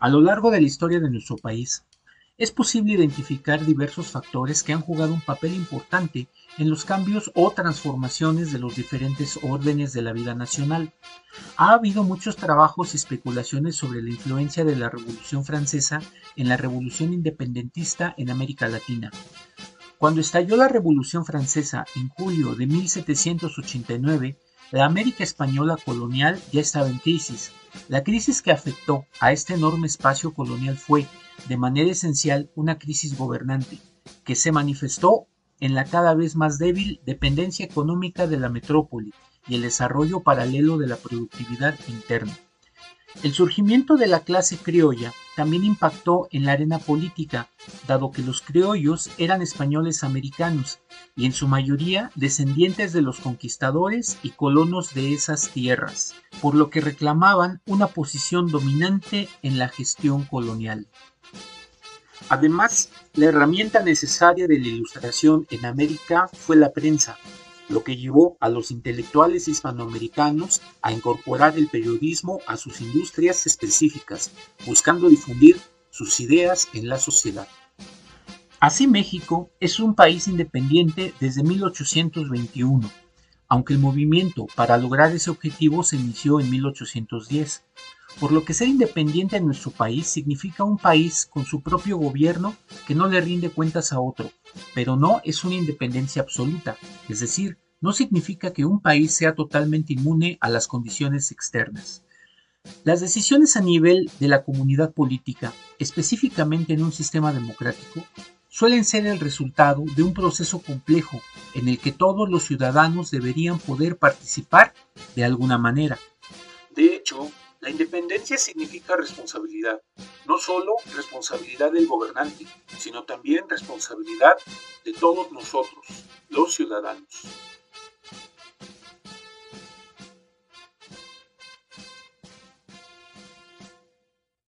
A lo largo de la historia de nuestro país, es posible identificar diversos factores que han jugado un papel importante en los cambios o transformaciones de los diferentes órdenes de la vida nacional. Ha habido muchos trabajos y especulaciones sobre la influencia de la Revolución Francesa en la Revolución Independentista en América Latina. Cuando estalló la Revolución Francesa en julio de 1789, la América española colonial ya estaba en crisis. La crisis que afectó a este enorme espacio colonial fue, de manera esencial, una crisis gobernante, que se manifestó en la cada vez más débil dependencia económica de la metrópoli y el desarrollo paralelo de la productividad interna. El surgimiento de la clase criolla también impactó en la arena política, dado que los criollos eran españoles americanos y en su mayoría descendientes de los conquistadores y colonos de esas tierras, por lo que reclamaban una posición dominante en la gestión colonial. Además, la herramienta necesaria de la ilustración en América fue la prensa, lo que llevó a los intelectuales hispanoamericanos a incorporar el periodismo a sus industrias específicas, buscando difundir sus ideas en la sociedad. Así México es un país independiente desde 1821, aunque el movimiento para lograr ese objetivo se inició en 1810, por lo que ser independiente en nuestro país significa un país con su propio gobierno que no le rinde cuentas a otro, pero no es una independencia absoluta, es decir, no significa que un país sea totalmente inmune a las condiciones externas. Las decisiones a nivel de la comunidad política, específicamente en un sistema democrático, suelen ser el resultado de un proceso complejo en el que todos los ciudadanos deberían poder participar de alguna manera. De hecho, la independencia significa responsabilidad, no solo responsabilidad del gobernante, sino también responsabilidad de todos nosotros, los ciudadanos.